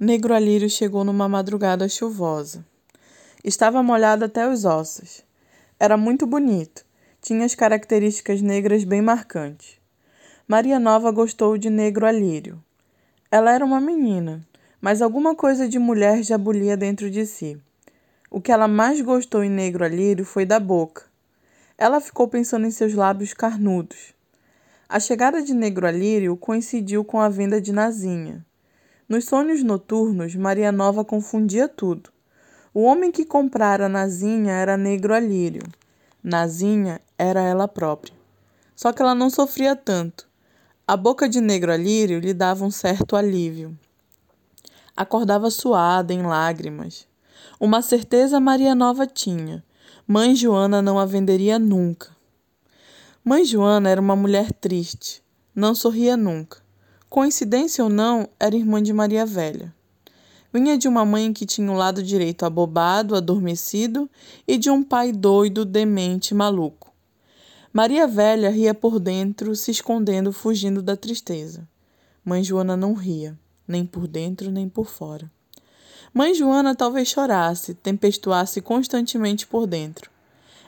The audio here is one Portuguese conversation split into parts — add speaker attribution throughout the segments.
Speaker 1: Negro Alírio chegou numa madrugada chuvosa. Estava molhado até os ossos. Era muito bonito. Tinha as características negras bem marcantes. Maria Nova gostou de Negro Alírio. Ela era uma menina, mas alguma coisa de mulher já bulia dentro de si. O que ela mais gostou em Negro Alírio foi da boca. Ela ficou pensando em seus lábios carnudos. A chegada de Negro Alírio coincidiu com a venda de Nazinha. Nos sonhos noturnos, Maria Nova confundia tudo. O homem que comprara Nazinha era Negro Alírio. Nazinha era ela própria. Só que ela não sofria tanto. A boca de Negro Alírio lhe dava um certo alívio. Acordava suada, em lágrimas. Uma certeza Maria Nova tinha: Mãe Joana não a venderia nunca. Mãe Joana era uma mulher triste, não sorria nunca. Coincidência ou não, era irmã de Maria Velha. Vinha de uma mãe que tinha o lado direito abobado, adormecido, e de um pai doido, demente, maluco. Maria Velha ria por dentro, se escondendo, fugindo da tristeza. Mãe Joana não ria, nem por dentro nem por fora. Mãe Joana talvez chorasse, tempestuasse constantemente por dentro.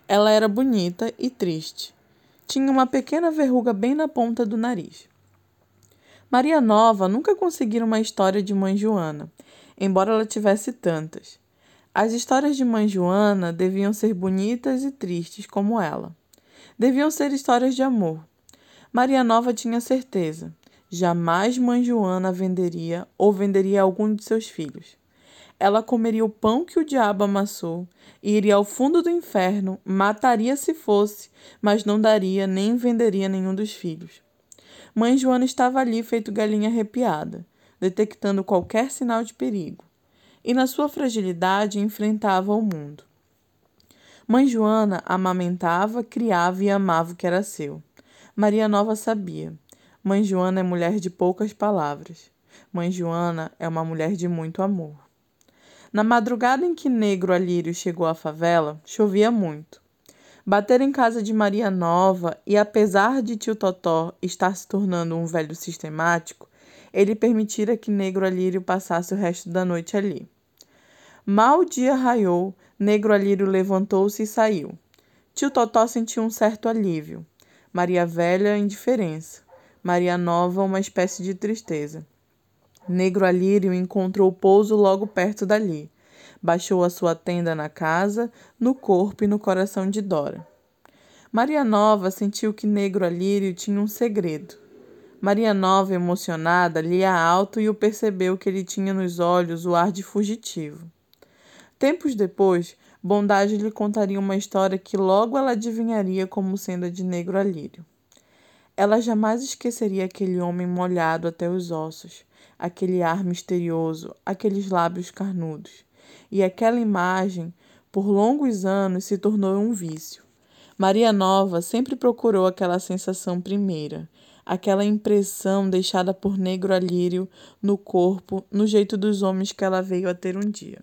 Speaker 1: Ela era bonita e triste. Tinha uma pequena verruga bem na ponta do nariz. Maria Nova nunca conseguiu uma história de Mãe Joana, embora ela tivesse tantas. As histórias de Mãe Joana deviam ser bonitas e tristes como ela. Deviam ser histórias de amor. Maria Nova tinha certeza. Jamais Mãe Joana venderia ou venderia algum de seus filhos. Ela comeria o pão que o diabo amassou, iria ao fundo do inferno, mataria se fosse, mas não daria nem venderia nenhum dos filhos. Mãe Joana estava ali feito galinha arrepiada, detectando qualquer sinal de perigo, e na sua fragilidade enfrentava o mundo. Mãe Joana amamentava, criava e amava o que era seu. Maria Nova sabia. Mãe Joana é mulher de poucas palavras. Mãe Joana é uma mulher de muito amor. Na madrugada em que Negro Alírio chegou à favela, chovia muito. Bater em casa de Maria Nova e, apesar de tio Totó estar se tornando um velho sistemático, ele permitira que Negro Alírio passasse o resto da noite ali. Mal o dia raiou, Negro Alírio levantou-se e saiu. Tio Totó sentiu um certo alívio. Maria Velha, indiferença. Maria Nova, uma espécie de tristeza. Negro Alírio encontrou pouso logo perto dali baixou a sua tenda na casa, no corpo e no coração de Dora. Maria Nova sentiu que Negro Alírio tinha um segredo. Maria Nova, emocionada, lia alto e o percebeu que ele tinha nos olhos o ar de fugitivo. Tempos depois, Bondade lhe contaria uma história que logo ela adivinharia como sendo a de Negro Alírio. Ela jamais esqueceria aquele homem molhado até os ossos, aquele ar misterioso, aqueles lábios carnudos e aquela imagem, por longos anos, se tornou um vício. Maria Nova sempre procurou aquela sensação primeira, aquela impressão deixada por negro alírio no corpo, no jeito dos homens que ela veio a ter um dia.